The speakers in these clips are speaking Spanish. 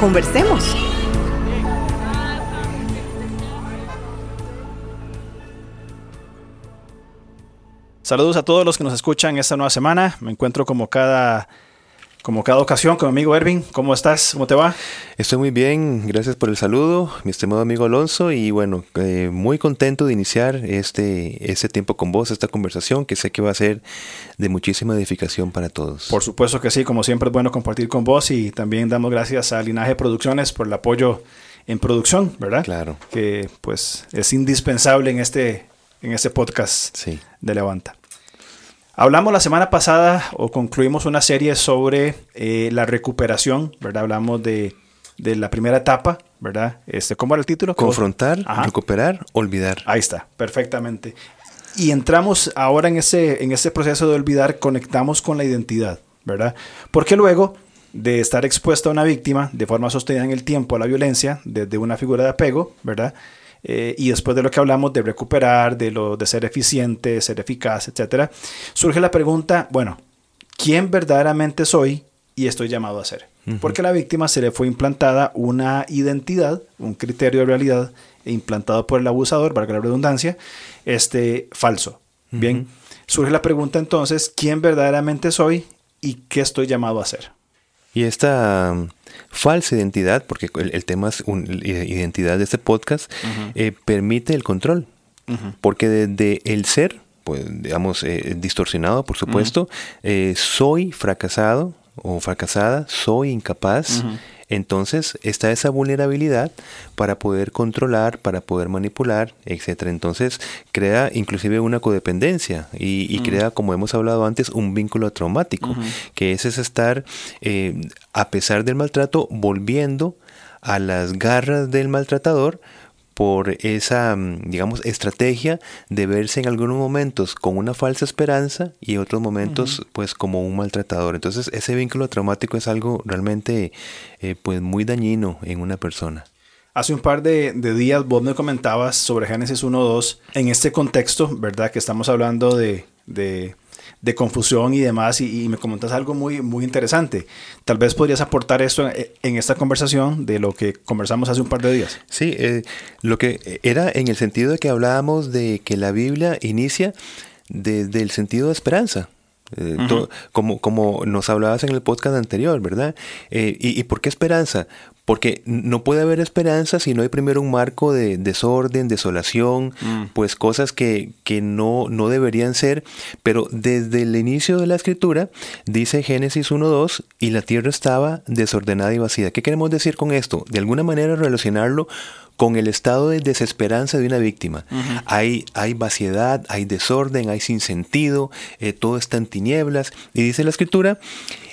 Conversemos. Saludos a todos los que nos escuchan esta nueva semana. Me encuentro como cada, como cada ocasión con mi amigo Ervin. ¿Cómo estás? ¿Cómo te va? Estoy muy bien, gracias por el saludo, mi estimado amigo Alonso. Y bueno, eh, muy contento de iniciar este, este tiempo con vos, esta conversación que sé que va a ser de muchísima edificación para todos. Por supuesto que sí, como siempre es bueno compartir con vos y también damos gracias a Linaje Producciones por el apoyo en producción, ¿verdad? Claro. Que pues es indispensable en este, en este podcast Sí. de Levanta. Hablamos la semana pasada o concluimos una serie sobre eh, la recuperación, ¿verdad? Hablamos de, de la primera etapa, ¿verdad? Este, ¿Cómo era el título? Confrontar, Ajá. recuperar, olvidar. Ahí está, perfectamente. Y entramos ahora en ese, en ese proceso de olvidar, conectamos con la identidad, ¿verdad? Porque luego de estar expuesta a una víctima de forma sostenida en el tiempo a la violencia, desde una figura de apego, ¿verdad? Eh, y después de lo que hablamos de recuperar, de lo de ser eficiente, ser eficaz, etcétera, surge la pregunta, bueno, ¿quién verdaderamente soy y estoy llamado a ser? Porque a la víctima se le fue implantada una identidad, un criterio de realidad implantado por el abusador, para la redundancia, este falso. Bien, surge la pregunta entonces, ¿quién verdaderamente soy y qué estoy llamado a ser? Y esta um, falsa identidad, porque el, el tema es un- identidad de este podcast, eh, permite el control. Porque desde el ser, pues digamos, eh, distorsionado, por supuesto, eh, soy fracasado o fracasada, soy incapaz. Entonces está esa vulnerabilidad para poder controlar, para poder manipular, etcétera. Entonces crea inclusive una codependencia y, y crea, como hemos hablado antes, un vínculo traumático, que ese es estar, eh, a pesar del maltrato, volviendo a las garras del maltratador por esa, mm, digamos, estrategia de verse en algunos momentos con una falsa esperanza y otros momentos, pues, como un maltratador. Entonces, ese vínculo traumático es algo realmente, eh, pues, muy dañino en una persona. Hace un par de, de días vos me comentabas sobre Génesis 1.2 en este contexto, ¿verdad? Que estamos hablando de, de, de confusión y demás y, y me comentas algo muy, muy interesante. Tal vez podrías aportar esto en, en esta conversación de lo que conversamos hace un par de días. Sí, eh, lo que era en el sentido de que hablábamos de que la Biblia inicia desde el sentido de esperanza. Eh, como, como nos hablabas en el podcast anterior, ¿verdad? Eh, y, ¿Y por qué esperanza? Porque no puede haber esperanza si no hay primero un marco de desorden, desolación, pues cosas que, que no, no deberían ser. Pero desde el inicio de la escritura, dice Génesis 1.2, y la tierra estaba desordenada y vacía. ¿Qué queremos decir con esto? De alguna manera relacionarlo con el estado de desesperanza de una víctima. hay, hay vaciedad, hay desorden, hay sinsentido, eh, todo está en tinieblas. Y dice la escritura,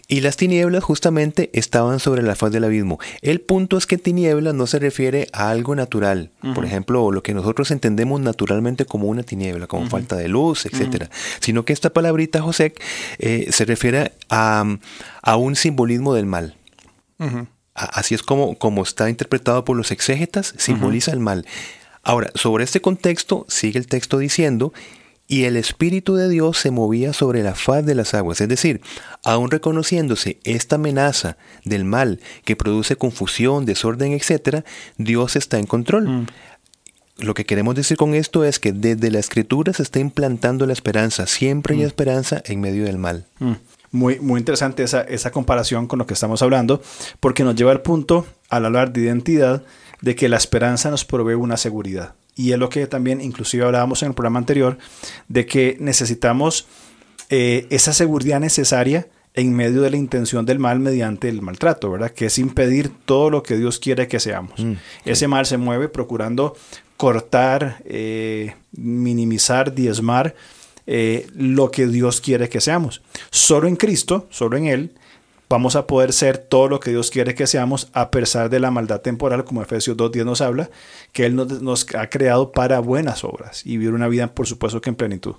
y las tinieblas justamente estaban sobre la faz del abismo. El punto es que tinieblas no se refiere a algo natural. Por ejemplo, lo que nosotros entendemos naturalmente como una tiniebla, como falta de luz, etcétera. Sino que esta palabrita, José, eh, se refiere a, a un simbolismo del mal. A- Así es como, como está interpretado por los exégetas, simboliza el mal. Ahora, sobre este contexto, sigue el texto diciendo, y el Espíritu de Dios se movía sobre la faz de las aguas. Es decir, aún reconociéndose esta amenaza del mal que produce confusión, desorden, etc., Dios está en control. Lo que queremos decir con esto es que desde la escritura se está implantando la esperanza. Siempre hay esperanza en medio del mal. Mm. Muy, muy interesante esa, esa comparación con lo que estamos hablando, porque nos lleva al punto, al hablar de identidad, de que la esperanza nos provee una seguridad. Y es lo que también inclusive hablábamos en el programa anterior, de que necesitamos eh, esa seguridad necesaria en medio de la intención del mal mediante el maltrato, ¿verdad? Que es impedir todo lo que Dios quiere que seamos. Mm, Ese mal se mueve procurando cortar, eh, minimizar, diezmar eh, lo que Dios quiere que seamos. Solo en Cristo, solo en Él, vamos a poder ser todo lo que Dios quiere que seamos a pesar de la maldad temporal, como Efesios 2.10 nos habla, que Él nos, nos ha creado para buenas obras y vivir una vida, por supuesto, que en plenitud.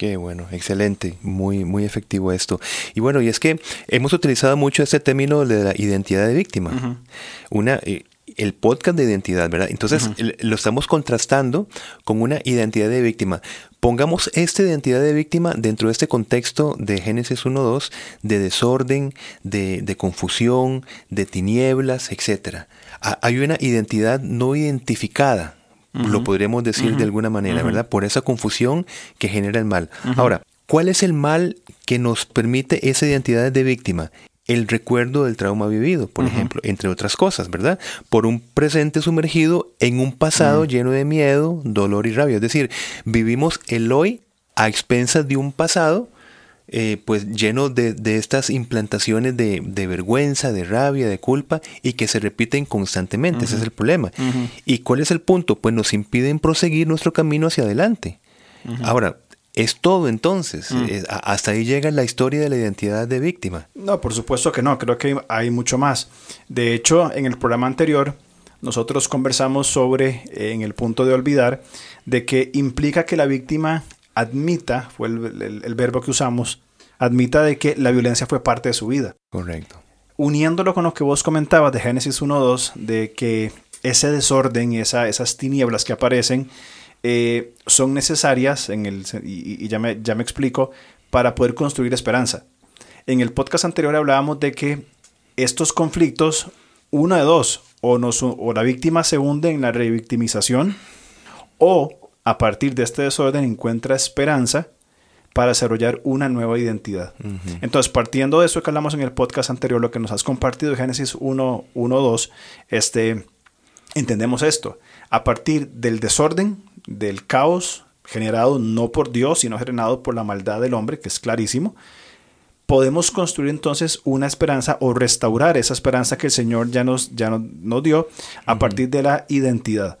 Qué bueno, excelente, muy, muy efectivo esto. Y bueno, y es que hemos utilizado mucho este término de la identidad de víctima. Una, eh, el podcast de identidad, ¿verdad? Entonces lo estamos contrastando con una identidad de víctima. Pongamos esta identidad de víctima dentro de este contexto de Génesis 1.2, de desorden, de, de, confusión, de tinieblas, etc. Hay una identidad no identificada lo podríamos decir de alguna manera, ¿verdad? Por esa confusión que genera el mal. Ahora, ¿cuál es el mal que nos permite esa identidad de víctima? El recuerdo del trauma vivido, por ejemplo, entre otras cosas, ¿verdad? Por un presente sumergido en un pasado lleno de miedo, dolor y rabia. Es decir, vivimos el hoy a expensas de un pasado eh, pues lleno de, estas implantaciones de, vergüenza, de rabia, de culpa y que se repiten constantemente. Ese es el problema. ¿Y cuál es el punto? Pues nos impiden proseguir nuestro camino hacia adelante. Ahora, es todo entonces. Mm. Eh, hasta ahí llega la historia de la identidad de víctima. No, por supuesto que no. Creo que hay mucho más. De hecho, en el programa anterior, nosotros conversamos sobre, en el punto de olvidar, de que implica que la víctima admita, fue el, verbo que usamos, admita de que la violencia fue parte de su vida. Correcto. Uniéndolo con lo que vos comentabas de Génesis 1.2, de que ese desorden y esa, esas tinieblas que aparecen eh, son necesarias, en el, y, ya, me, ya me explico, para poder construir esperanza. En el podcast anterior hablábamos de que estos conflictos, uno de dos, o, nos, o la víctima se hunde en la revictimización, o a partir de este desorden encuentra esperanza para desarrollar una nueva identidad. Entonces, partiendo de eso que hablamos en el podcast anterior, lo que nos has compartido, Génesis 1, 1, 2, este, entendemos esto. A partir del desorden, del caos generado no por Dios, sino generado por la maldad del hombre, que es clarísimo, podemos construir entonces una esperanza o restaurar esa esperanza que el Señor ya nos, ya nos, dio a partir de la identidad.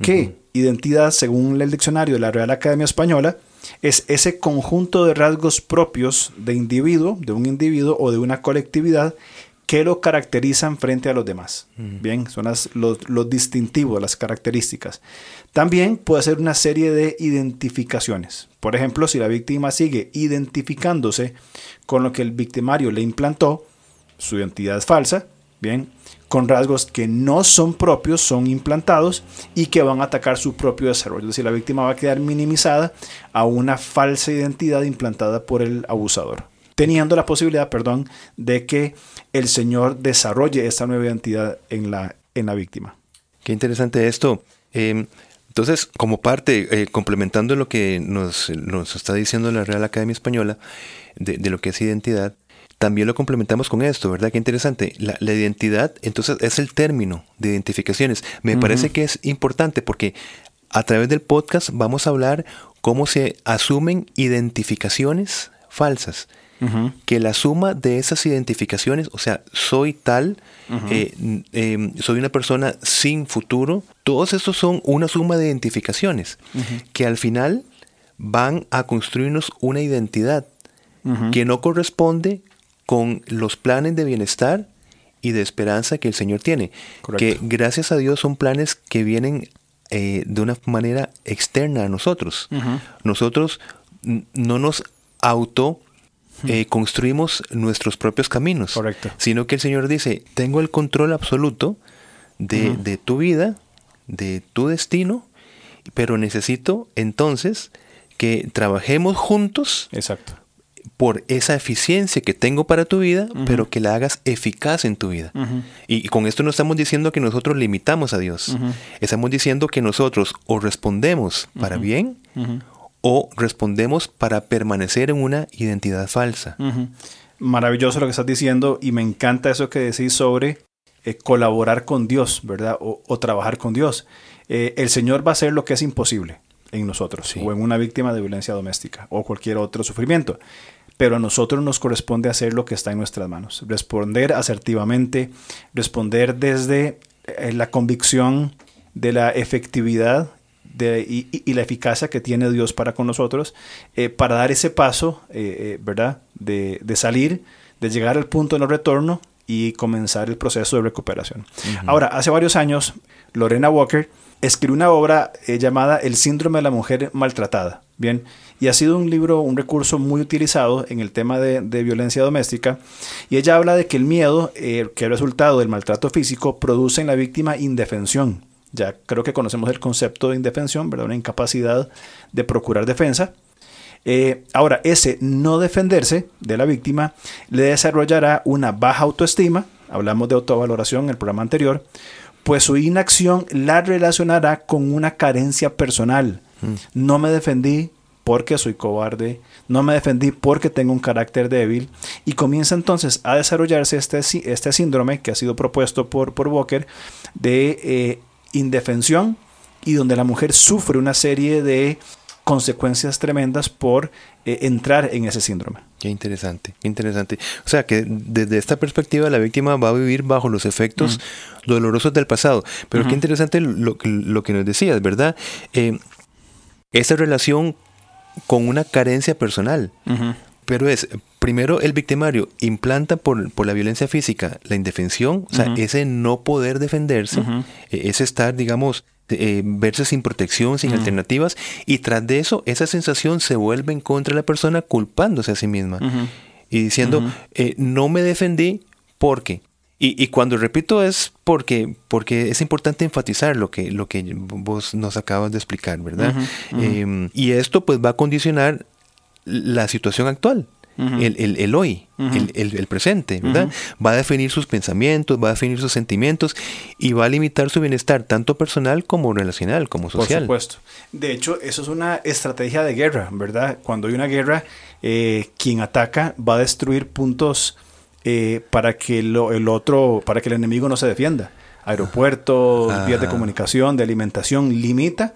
¿Qué? identidad, según el diccionario de la Real Academia Española, es ese conjunto de rasgos propios de individuo, de un individuo o de una colectividad que lo caracterizan frente a los demás. Bien, son los, distintivos, las características. También puede ser una serie de identificaciones. Por ejemplo, si la víctima sigue identificándose con lo que el victimario le implantó, su identidad es falsa, bien, con rasgos que no son propios, son implantados y que van a atacar su propio desarrollo. Es decir, la víctima va a quedar minimizada a una falsa identidad implantada por el abusador, teniendo la posibilidad, perdón, de que el Señor desarrolle esta nueva identidad en la, en la víctima. Qué interesante esto. Em, entonces, como parte, eh, complementando lo que nos, está diciendo la Real Academia Española de, de, lo que es identidad, también lo complementamos con esto, ¿verdad? Qué interesante. La, identidad, entonces, es el término de identificaciones. Me parece que es importante porque a través del podcast vamos a hablar cómo se asumen identificaciones falsas. Que la suma de esas identificaciones, o sea, soy tal, eh, em, soy una persona sin futuro, todos estos son una suma de identificaciones que al final van a construirnos una identidad que no corresponde con los planes de bienestar y de esperanza que el Señor tiene. Que gracias a Dios son planes que vienen eh, de una manera externa a nosotros. Nosotros no nos auto eh, construimos nuestros propios caminos, sino que el Señor dice, tengo el control absoluto de, de tu vida, de tu destino, pero necesito entonces que trabajemos juntos Exacto. por esa eficiencia que tengo para tu vida, pero que la hagas eficaz en tu vida. y, con esto no estamos diciendo que nosotros limitamos a Dios. Estamos diciendo que nosotros o respondemos para bien o respondemos para permanecer en una identidad falsa. Maravilloso lo que estás diciendo y me encanta eso que decís sobre eh, colaborar con Dios, ¿verdad? O, trabajar con Dios. Eh, el Señor va a hacer lo que es imposible en nosotros o en una víctima de violencia doméstica o cualquier otro sufrimiento pero a nosotros nos corresponde hacer lo que está en nuestras manos, responder asertivamente, responder desde eh, la convicción de la efectividad de, y, la eficacia que tiene Dios para con nosotros, eh, para dar ese paso, eh, ¿verdad?, de, salir de llegar al punto de no retorno y comenzar el proceso de recuperación. Ahora, hace varios años, Lorena Walker escribió una obra eh, llamada El síndrome de la mujer maltratada. Bien, y ha sido un libro, un recurso muy utilizado en el tema de, violencia doméstica. Y ella habla de que el miedo, eh, que es resultado del maltrato físico, produce en la víctima indefensión. Ya creo que conocemos el concepto de indefensión, ¿verdad? Una incapacidad de procurar defensa. Eh, ahora, ese no defenderse de la víctima le desarrollará una baja autoestima, hablamos de autovaloración en el programa anterior, pues su inacción la relacionará con una carencia personal. Mm. No me defendí porque soy cobarde, no me defendí porque tengo un carácter débil y comienza entonces a desarrollarse este, este síndrome que ha sido propuesto por, por Walker de eh, indefensión y donde la mujer sufre una serie de consecuencias tremendas por eh, entrar en ese síndrome. Qué interesante, qué interesante. O sea que desde esta perspectiva la víctima va a vivir bajo los efectos dolorosos del pasado. Pero qué interesante lo, lo, que nos decías, ¿verdad? Eh, esa relación con una carencia personal. Pero es, primero el victimario implanta por, por, la violencia física la indefensión, o sea, ese no poder defenderse, e, ese estar, digamos, eh, verse sin protección, sin alternativas, y tras de eso, esa sensación se vuelve en contra de la persona culpándose a sí misma. Y diciendo, eh, no me defendí porque. Y, y, cuando repito es porque, porque es importante enfatizar lo que, lo que vos nos acabas de explicar, ¿verdad? Em, y esto pues va a condicionar la situación actual el, el, hoy, el, presente, ¿verdad? Va a definir sus pensamientos, va a definir sus sentimientos y va a limitar su bienestar, tanto personal como relacional, como social. Por supuesto. De hecho, eso es una estrategia de guerra, ¿verdad? Cuando hay una guerra, eh, quien ataca va a destruir puntos eh, para que el otro, para que el enemigo no se defienda. Aeropuertos, vías de comunicación, de alimentación, limita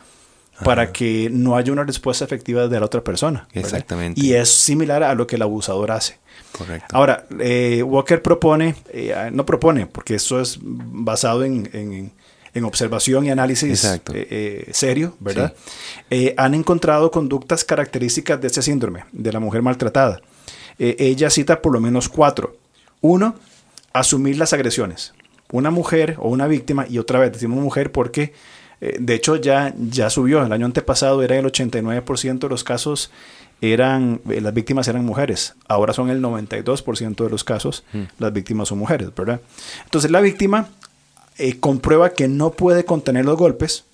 para que no haya una respuesta efectiva de la otra persona. Exactamente. Y es similar a lo que el abusador hace. Correcto. Ahora, eh, Walker propone, eh, no propone, porque eso es basado en, observación y análisis eh, serio, ¿verdad? han encontrado conductas características de este síndrome, de la mujer maltratada. ella cita por lo menos cuatro. Uno, asumir las agresiones. Una mujer o una víctima, y otra vez decimos mujer porque eh, de hecho, ya, ya subió. El año antepasado era el 89% de los casos eran, eh, las víctimas eran mujeres. Ahora son el 92% de los casos, mm. las víctimas son mujeres, ¿verdad? Entonces la víctima eh, comprueba que no puede contener los golpes,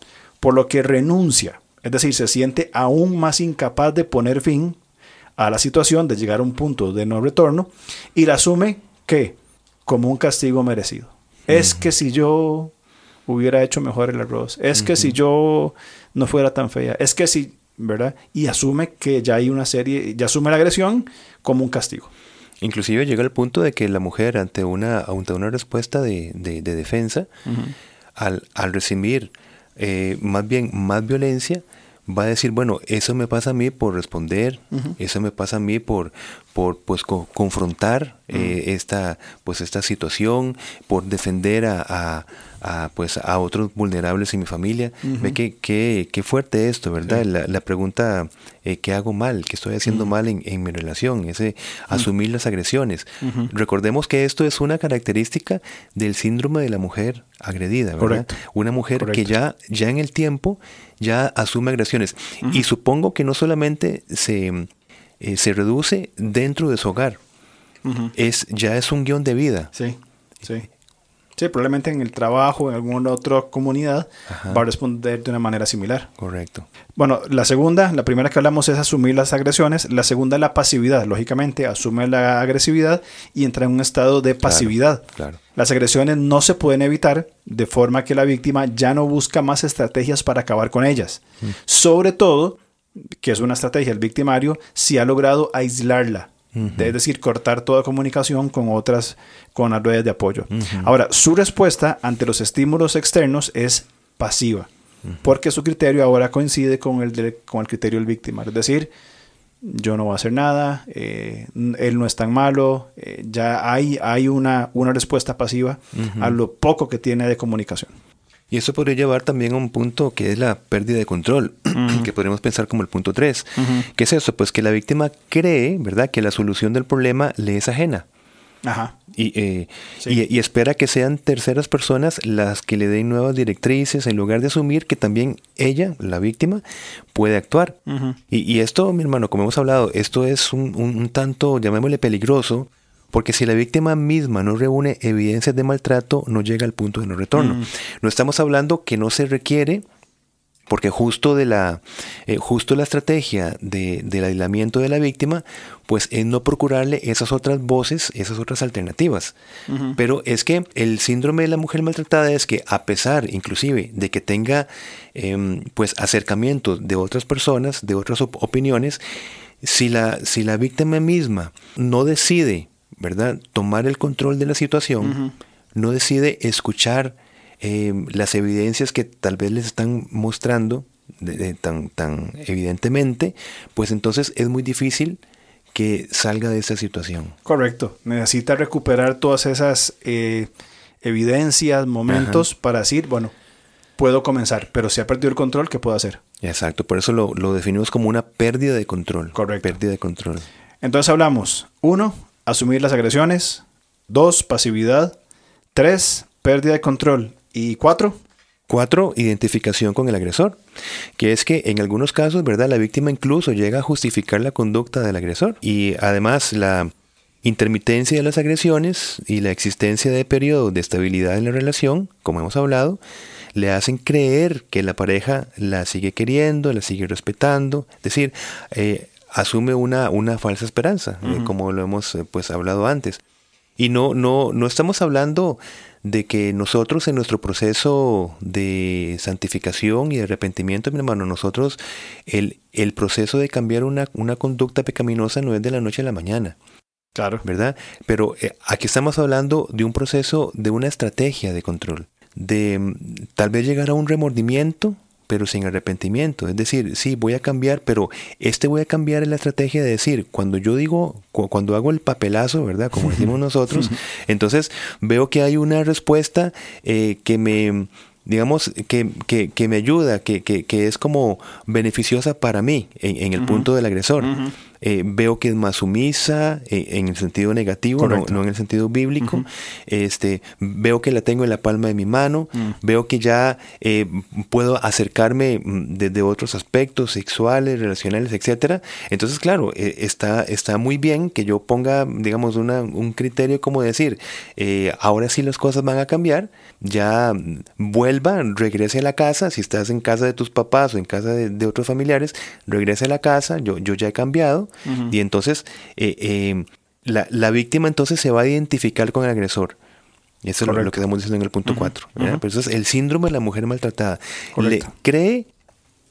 por lo que renuncia. Es decir, se siente aún más incapaz de poner fin a la situación, de llegar a un punto de no retorno, y la asume que como un castigo merecido. Es que si yo hubiera hecho mejor el arroz. Es que si yo no fuera tan fea. Es que si, ¿verdad? Y asume que ya hay una serie, ya asume la agresión como un castigo. Inclusive llega al punto de que la mujer ante una, ante una respuesta de, de, defensa, al, al, recibir eh, más bien más violencia, va a decir, bueno, eso me pasa a mí por responder, eso me pasa a mí por, por pues confrontar eh, esta, pues esta situación, por defender a, a, pues a otros vulnerables en mi familia. Ve que, qué fuerte esto, ¿verdad? La, pregunta, eh, ¿qué hago mal? ¿Qué estoy haciendo mal en, en, mi relación? Ese asumir las agresiones. Recordemos que esto es una característica del síndrome de la mujer agredida, ¿verdad? Una mujer que ya, ya en el tiempo ya asume agresiones. Y supongo que no solamente se, eh, se reduce dentro de su hogar, es, ya es un guion de vida. Sí, sí. Sí, probablemente en el trabajo, en alguna otra comunidad, va a responder de una manera similar. Correcto. Bueno, la segunda, la primera que hablamos es asumir las agresiones. La segunda, la pasividad. Lógicamente, asume la agresividad y entra en un estado de pasividad. Claro, Las agresiones no se pueden evitar, de forma que la víctima ya no busca más estrategias para acabar con ellas. Mm. Sobre todo, que es una estrategia el victimario, si ha logrado aislarla es decir, cortar toda comunicación con otras, con las redes de apoyo. Ahora, su respuesta ante los estímulos externos es pasiva, porque su criterio ahora coincide con el, con el criterio del víctima. Es decir, yo no voy a hacer nada, eh, él no es tan malo, eh, ya hay, hay una, una respuesta pasiva a lo poco que tiene de comunicación. Y eso podría llevar también a un punto que es la pérdida de control, que podríamos pensar como el punto 3. ¿Qué es eso? Pues que la víctima cree, ¿verdad?, que la solución del problema le es ajena. Ajá. Y, eh, Sí. y- y espera que sean terceras personas las que le den nuevas directrices en lugar de asumir que también ella, la víctima, puede actuar. Y, y esto, mi hermano, como hemos hablado, esto es un, un- un tanto, llamémosle peligroso, porque si la víctima misma no reúne evidencias de maltrato, no llega al punto de no retorno. Mm. No estamos hablando que no se requiere porque justo de la eh, justo la estrategia de- del aislamiento de la víctima pues es no procurarle esas otras voces esas otras alternativas. Pero es que el síndrome de la mujer maltratada es que a pesar inclusive de que tenga em, pues acercamientos de otras personas de otras op- opiniones si la si la víctima misma no decide verdad tomar el control de la situación no decide escuchar eh, las evidencias que tal vez les están mostrando de- de tan, tan evidentemente, pues entonces es muy difícil que salga de esa situación. Correcto. Necesita recuperar todas esas eh, evidencias, momentos para decir, bueno, puedo comenzar, pero si ha perdido el control, ¿qué puedo hacer? Exacto, por eso lo, lo definimos como una pérdida de control. Correcto. Pérdida de control. Entonces hablamos, uno, asumir las agresiones, dos, pasividad, tres, pérdida de control y cuatro, Cuatro, identificación con el agresor, que es que en algunos casos, ¿verdad? La víctima incluso llega a justificar la conducta del agresor. Y además la intermitencia de las agresiones y la existencia de periodos de estabilidad en la relación, como hemos hablado, le hacen creer que la pareja la sigue queriendo, la sigue respetando, es decir, eh, asume una, una falsa esperanza, eh, como lo hemos eh, pues hablado antes. Y no, no, no estamos hablando de que nosotros en nuestro proceso de santificación y de arrepentimiento, mi hermano, nosotros, el, el proceso de cambiar una, una conducta pecaminosa no es de la noche a la mañana, claro, ¿verdad? Pero eh, aquí estamos hablando de un proceso, de una estrategia de control, de mm, tal vez llegar a un remordimiento, pero sin arrepentimiento. Es decir, sí, voy a cambiar, pero este voy a cambiar en la estrategia de decir, cuando yo digo, cu- cuando hago el papelazo, ¿verdad? Como decimos nosotros, entonces veo que hay una respuesta eh, que me, digamos, que, que, que me ayuda, que, que, que es como beneficiosa para mí en, en el punto del agresor. Ujú. Eh, veo que es más sumisa eh, en el sentido negativo, no, en el sentido bíblico. Este, veo que la tengo en la palma de mi mano. Mm. Veo que ya eh, puedo acercarme mm, desde otros aspectos sexuales, relacionales, etcétera. Entonces, claro, eh, está, está muy bien que yo ponga, digamos, una, un criterio como decir, eh, ahora sí las cosas van a cambiar. Ya mm, vuelva, regrese a la casa. Si estás en casa de tus papás o en casa de, de otros familiares, regrese a la casa. Yo, yo ya he cambiado. Y entonces, eh, eh, la, la víctima entonces se va a identificar con el agresor. Y eso es lo- que estamos diciendo en el punto Ujú, 4. ujú. Entonces, el síndrome de la mujer maltratada Correcto. le cree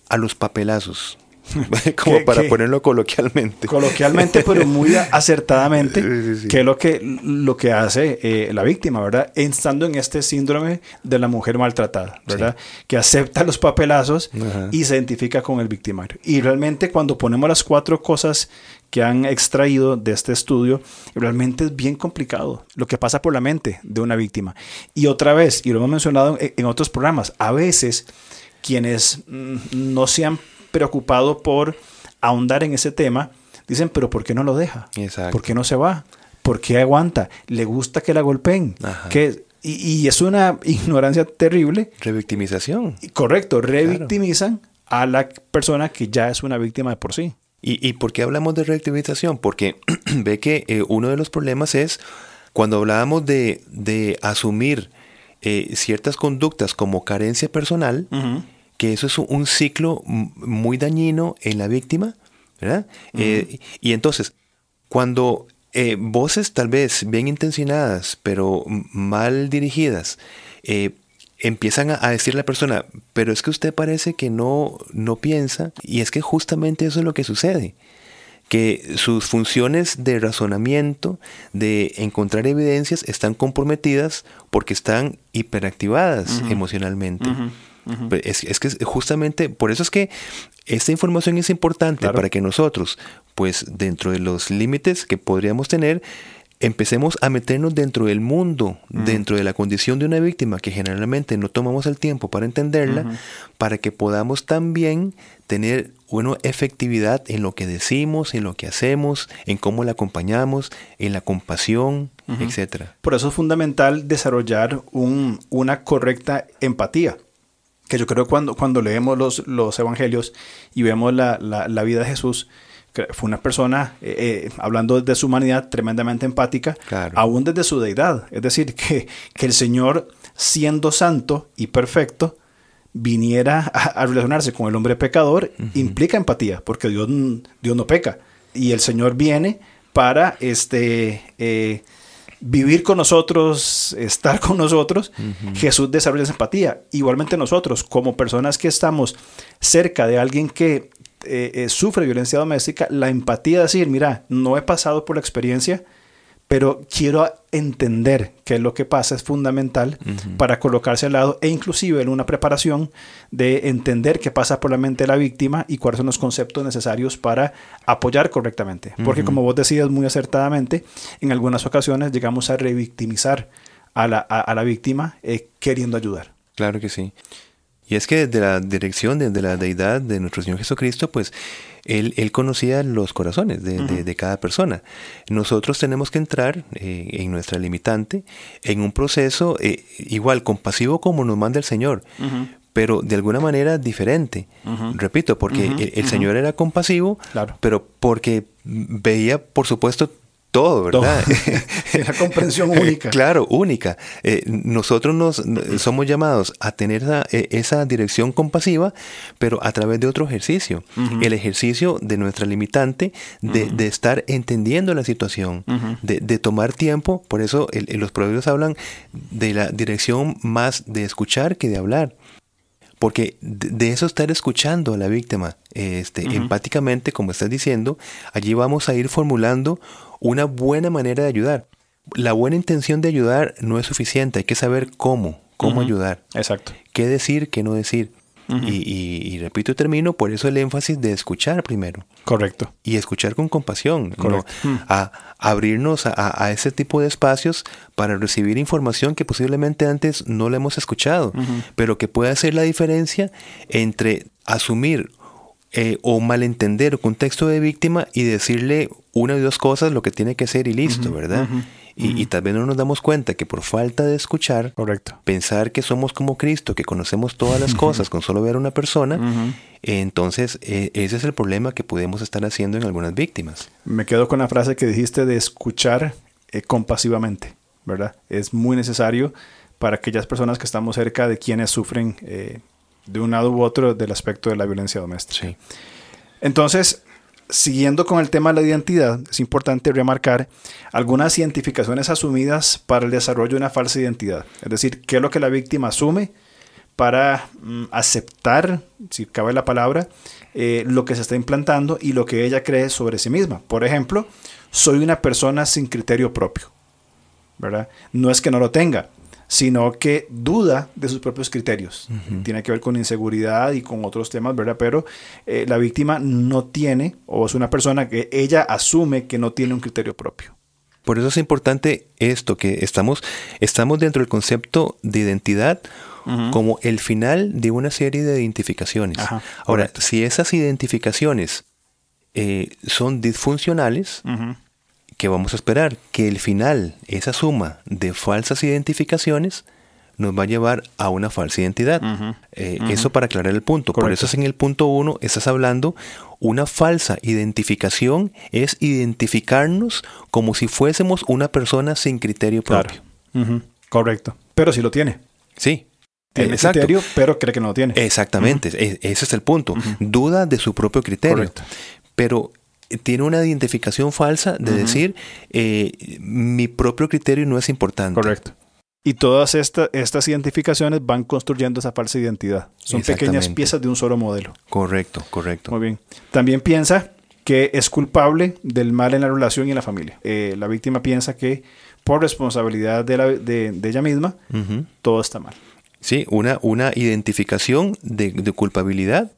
a los papelazos, como ¿Qué- para qué? ponerlo coloquialmente. coloquialmente, pero muy acertadamente, Sí, sí, sí. que es lo que, lo que hace eh, la víctima, ¿verdad? Estando en este síndrome de la mujer maltratada, ¿verdad? Que acepta los papelazos Ajá. y se identifica con el victimario. Y realmente cuando ponemos las cuatro cosas que han extraído de este estudio, realmente es bien complicado lo que pasa por la mente de una víctima. Y otra vez, y lo hemos mencionado en, en otros programas, a veces quienes mm, no se han preocupado por ahondar en ese tema, dicen, pero ¿por qué no lo deja? Exacto. ¿Por qué no se va? ¿Por qué aguanta? ¿Le gusta que la golpeen? Que, y, y es una ignorancia terrible. Revictimización. Correcto, revictimizan a la persona que ya es una víctima de por sí. ¿Y, y por qué hablamos de revictimización? Porque ve que eh, uno de los problemas es cuando hablábamos de, de asumir eh, ciertas conductas como carencia personal, que eso es un, ciclo muy dañino en la víctima, ¿verdad? Eh, y entonces, cuando eh, voces tal vez bien intencionadas, pero mal dirigidas, eh, empiezan a, a decir a la persona, pero es que usted parece que no, no piensa, y es que justamente eso es lo que sucede que sus funciones de razonamiento, de encontrar evidencias, están comprometidas porque están hiperactivadas emocionalmente. Pues Es, es que justamente por eso es que esta información es importante Claro. para que nosotros, pues dentro de los límites que podríamos tener, empecemos a meternos dentro del mundo, dentro de la condición de una víctima que generalmente no tomamos el tiempo para entenderla, para que podamos también tener una efectividad en lo que decimos, en lo que hacemos, en cómo la acompañamos, en la compasión, etcétera. Por eso es fundamental desarrollar un, una correcta empatía. Que yo creo cuando, cuando leemos los, los evangelios y vemos la, la, vida de Jesús, fue una persona, eh, eh, hablando de su humanidad, tremendamente empática, aún desde su deidad. Es decir, que, que el Señor, siendo santo y perfecto, viniera a, relacionarse con el hombre pecador implica empatía, porque Dios, Dios no peca. Y el Señor viene para este, eh, vivir con nosotros, estar con nosotros. Jesús desarrolla esa empatía. Igualmente nosotros, como personas que estamos cerca de alguien que eh, eh, sufre violencia doméstica, la empatía de decir, mira, no he pasado por la experiencia, pero quiero entender qué es lo que pasa, es fundamental para colocarse al lado e inclusive en una preparación de entender qué pasa por la mente de la víctima y cuáles son los conceptos necesarios para apoyar correctamente. Porque como vos decías muy acertadamente, en algunas ocasiones llegamos a revictimizar a la, a, la víctima eh, queriendo ayudar. Claro que sí. Y es que desde la dirección, desde la deidad de nuestro Señor Jesucristo, pues él, él conocía los corazones de, de, cada persona. Nosotros tenemos que entrar eh, en nuestra limitante en un proceso eh, igual compasivo como nos manda el Señor. pero de alguna manera diferente. Repito, porque el, Señor era compasivo, pero porque veía, por supuesto, todo, ¿verdad? la comprensión eh, única. claro, única. Eh, nosotros nos somos llamados a tener eh, esa, dirección compasiva, pero a través de otro ejercicio. El ejercicio de nuestra limitante, de, estar entendiendo la situación, de, tomar tiempo. Por eso los proverbios hablan de la dirección más de escuchar que de hablar. Porque de eso estar escuchando a la víctima este, empáticamente, como estás diciendo, allí vamos a ir formulando una buena manera de ayudar. La buena intención de ayudar no es suficiente, hay que saber cómo, cómo ayudar. Exacto. ¿Qué decir, qué no decir? y, repito y termino, por eso el énfasis de escuchar primero. Correcto. Y escuchar con compasión. A, abrirnos a, ese tipo de espacios para recibir información que posiblemente antes no le hemos escuchado, pero que puede hacer la diferencia entre asumir eh, o malentender el contexto de víctima y decirle una de dos cosas lo que tiene que ser y listo, ¿verdad? y, tal vez no nos damos cuenta que por falta de escuchar, Correcto. pensar que somos como Cristo, que conocemos todas las cosas con solo ver a una persona, entonces e, ese es el problema que podemos estar haciendo en algunas víctimas. Me quedo con la frase que dijiste de escuchar eh, compasivamente, ¿verdad? Es muy necesario para aquellas personas que estamos cerca de quienes sufren eh, de un lado u otro del aspecto de la violencia doméstica. Sí. Entonces, siguiendo con el tema de la identidad, es importante remarcar algunas identificaciones asumidas para el desarrollo de una falsa identidad. Es decir, qué es lo que la víctima asume para mm, aceptar, si cabe la palabra, eh, lo que se está implantando y lo que ella cree sobre sí misma. Por ejemplo, soy una persona sin criterio propio. ¿verdad? No es que no lo tenga, sino que duda de sus propios criterios. Tiene que ver con inseguridad y con otros temas, ¿verdad? Pero eh, la víctima no tiene, o es una persona que ella asume que no tiene un criterio propio. Por eso es importante esto, que estamos, estamos dentro del concepto de identidad como el final de una serie de identificaciones. Ahora, si esas identificaciones eh, son disfuncionales, ¿Qué vamos a esperar? Que el final, esa suma de falsas identificaciones, nos va a llevar a una falsa identidad. Eh, eso para aclarar el punto. Por eso es en el punto uno, estás hablando, una falsa identificación es identificarnos como si fuésemos una persona sin criterio propio. Correcto. Pero si lo tiene. Sí. Tiene criterio, pero cree que no lo tiene. Exactamente. E, ese es el punto. Duda de su propio criterio. Correcto. Pero tiene una identificación falsa de decir eh, mi propio criterio no es importante. Correcto. Y todas estas identificaciones van construyendo esa falsa identidad. Son pequeñas piezas de un solo modelo. Correcto, correcto. Muy bien. También piensa que es culpable del mal en la relación y en la familia. Eh, la víctima piensa que por responsabilidad de, ella misma, todo está mal. Sí, una, una identificación de, de culpabilidad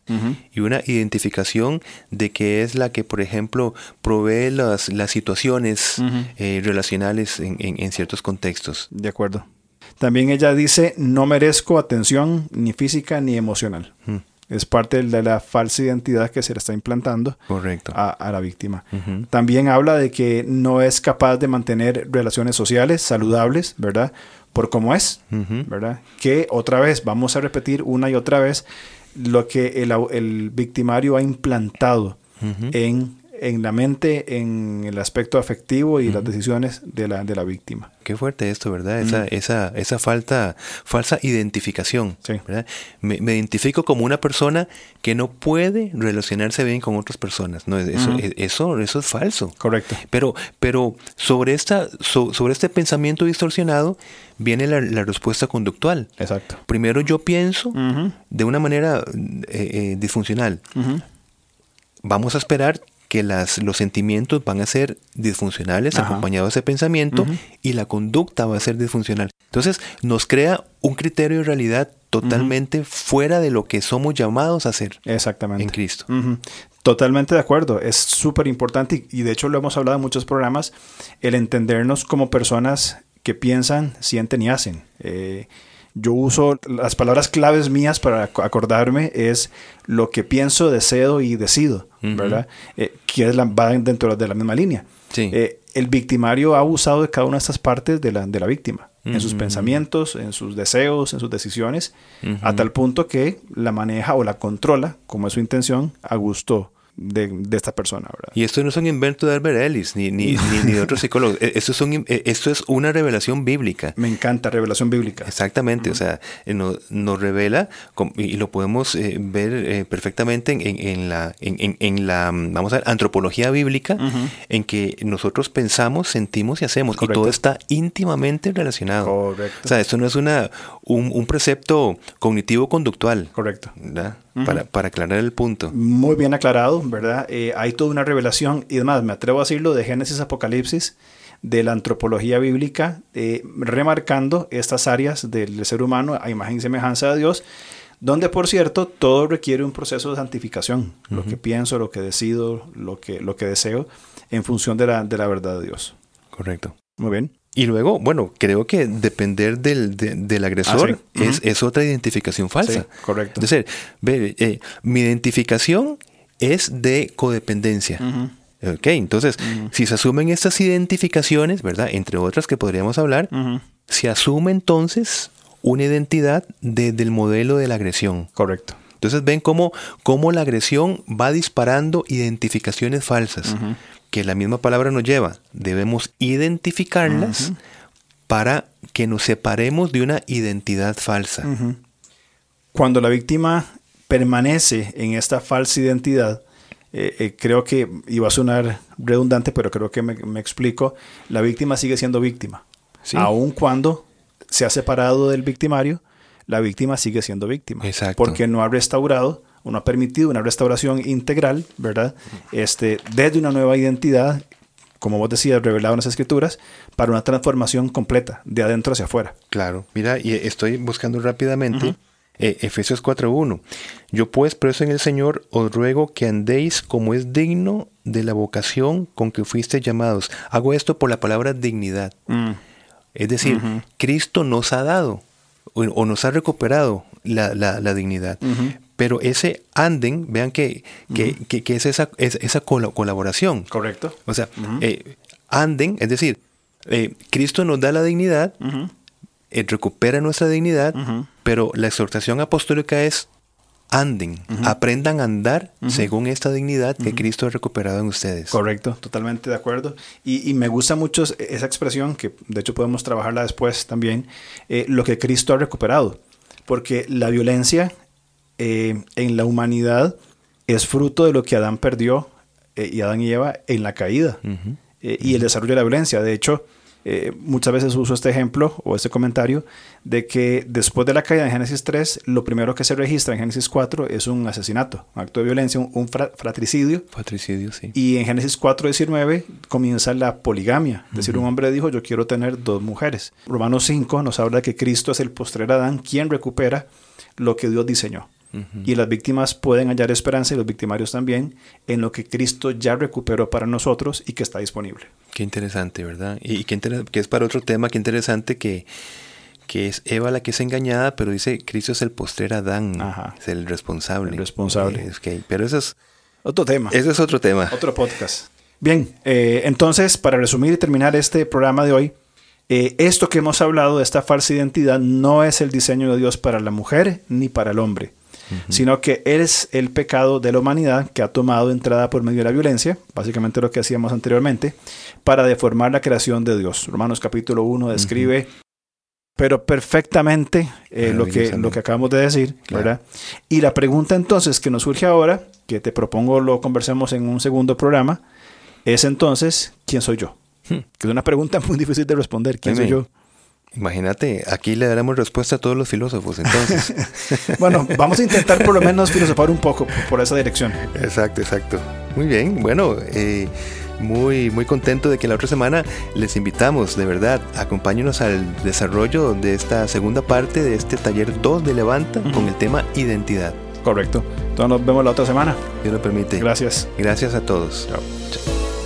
y una identificación de que es la que, por ejemplo, provee las, las situaciones eh, relacionales en, en, en ciertos contextos. De acuerdo. También ella dice, no merezco atención ni física ni emocional. Mm. Es parte de la falsa identidad que se le está implantando Correcto. a, a la víctima. También habla de que no es capaz de mantener relaciones sociales saludables, ¿verdad? Por cómo es. ¿verdad? Que otra vez, vamos a repetir una y otra vez lo que el, el victimario ha implantado en, en la mente, en el aspecto afectivo y las decisiones de la, de la víctima. Qué fuerte esto, ¿verdad? Esa, esa, esa falta, falsa identificación. Sí. ¿verdad? Me, me identifico como una persona que no puede relacionarse bien con otras personas. No, eso, e- eso, eso es falso. Correcto. Pero, pero sobre, esta, so- sobre este pensamiento distorsionado viene la, la respuesta conductual. Exacto. Primero yo pienso de una manera eh, eh, disfuncional. Vamos a esperar que las, los sentimientos van a ser disfuncionales Ajá. acompañados de ese pensamiento y la conducta va a ser disfuncional. Entonces nos crea un criterio de realidad totalmente fuera de lo que somos llamados a hacer Exactamente. en Cristo. Totalmente de acuerdo. Es súper importante y, y de hecho lo hemos hablado en muchos programas, el entendernos como personas que piensan, sienten y hacen. Eh, yo uso las palabras claves mías para ac- acordarme es lo que pienso, deseo y decido. ¿verdad? Eh, que es la, va dentro de la misma línea. Sí. Eh, el victimario ha abusado de cada una de estas partes de la, de la víctima, en sus pensamientos, en sus deseos, en sus decisiones, a tal punto que la maneja o la controla, como es su intención, a gusto de, de esta persona, ¿verdad? Y esto no es un invento de Albert Ellis ni, ni, ni, ni de otros psicólogos. E- Esto es, un- e- esto es una revelación bíblica. Me encanta, revelación bíblica. Exactamente, o sea, eh, no- nos revela y lo podemos eh, ver eh, perfectamente en, en- en la, en, en- la, mm, vamos a ver, antropología bíblica, en que nosotros pensamos, sentimos y hacemos, Correcto. y todo está íntimamente relacionado. Correcto. O sea, esto no es una, un, un precepto cognitivo-conductual, Correcto. para, para aclarar el punto. Muy bien aclarado, ¿verdad? Eh, hay toda una revelación, y además me atrevo a decirlo, de Génesis Apocalipsis, de la antropología bíblica, eh, remarcando estas áreas del ser humano a imagen y semejanza de Dios, donde por cierto todo requiere un proceso de santificación, lo que pienso, lo que decido, lo que, lo que deseo, en función de la, de la verdad de Dios. Correcto. Muy bien. Y luego, bueno, creo que depender del, de- del agresor Ah, sí. es, es otra identificación falsa. Sí, correcto. Es decir, ve, eh, mi identificación es de codependencia. Ujú, Ok, entonces, si se asumen estas identificaciones, ¿verdad? Entre otras que podríamos hablar, se asume entonces una identidad de- del modelo de la agresión. Correcto. Entonces ven cómo, cómo la agresión va disparando identificaciones falsas, que la misma palabra nos lleva. Debemos identificarlas para que nos separemos de una identidad falsa. Cuando la víctima permanece en esta falsa identidad, eh, eh, creo que, y va a sonar redundante, pero creo que me, me explico, la víctima sigue siendo víctima. Sí. Aun cuando se ha separado del victimario, la víctima sigue siendo víctima. Exacto. Porque no ha restaurado o no ha permitido una restauración integral, ¿verdad? Este, desde una nueva identidad, como vos decías, revelado en las escrituras, para una transformación completa, de adentro hacia afuera. Claro, mira, y estoy buscando rápidamente eh, Efesios 4.1. Yo pues, preso en el Señor, os ruego que andéis como es digno de la vocación con que fuiste llamados. Hago esto por la palabra dignidad. Es decir. Cristo nos ha dado o, o nos ha recuperado la, la- la dignidad. Pero ese anden, vean que, que, que- que es esa, es- esa colaboración. ¿Correcto? O sea, eh, anden, es decir, eh, Cristo nos da la dignidad. Eh, recupera nuestra dignidad, pero la exhortación apostólica es anden, aprendan a andar según esta dignidad que Cristo ha recuperado en ustedes. Correcto, totalmente de acuerdo. Y, y me gusta mucho es- esa expresión, que de hecho podemos trabajarla después también, eh, lo que Cristo ha recuperado. Porque la violencia eh, en la humanidad es fruto de lo que Adán perdió, eh, y Adán y Eva, en la caída y el desarrollo de la violencia. De hecho, eh, muchas veces uso este ejemplo o este comentario de que después de la caída en Génesis 3, lo primero que se registra en Génesis 4 es un asesinato, un acto de violencia, un, fratricidio. Fratricidio, sí. Y en Génesis 4, 19 comienza la poligamia. Es decir, un hombre dijo, yo quiero tener dos mujeres. Romanos 5 nos habla de que Cristo es el postrer Adán, quien recupera lo que Dios diseñó. Y las víctimas pueden hallar esperanza y los victimarios también en lo que Cristo ya recuperó para nosotros y que está disponible. Qué interesante, ¿verdad? Y, qué que es para otro tema, qué interesante que, que es Eva la que es engañada, pero dice Cristo es el postrer Adán, es el responsable. El responsable. pero eso es otro tema. Ese es otro tema. Otro podcast. Bien, eh, entonces, para resumir y terminar este programa de hoy, eh, esto que hemos hablado de esta falsa identidad no es el diseño de Dios para la mujer ni para el hombre sino que es el pecado de la humanidad que ha tomado entrada por medio de la violencia, básicamente lo que hacíamos anteriormente, para deformar la creación de Dios. Romanos capítulo 1 describe, pero perfectamente eh, lo, que, lo que acabamos de decir, ¿verdad? Y la pregunta entonces que nos surge ahora, que te propongo lo conversemos en un segundo programa, es entonces, ¿quién soy yo? Hmm. Que es una pregunta muy difícil de responder, ¿quién soy yo? Imagínate, aquí le daremos respuesta a todos los filósofos, entonces. bueno, vamos a intentar por lo menos filosofar un poco por esa dirección. Exacto, exacto. Muy bien, bueno, eh, muy, muy contento de que la otra semana les invitamos, de verdad, acompáñenos al desarrollo de esta segunda parte de este taller 2 de Levanta con el tema identidad. Correcto. Entonces nos vemos la otra semana. Dios lo permite. Gracias. Gracias a todos. Chao.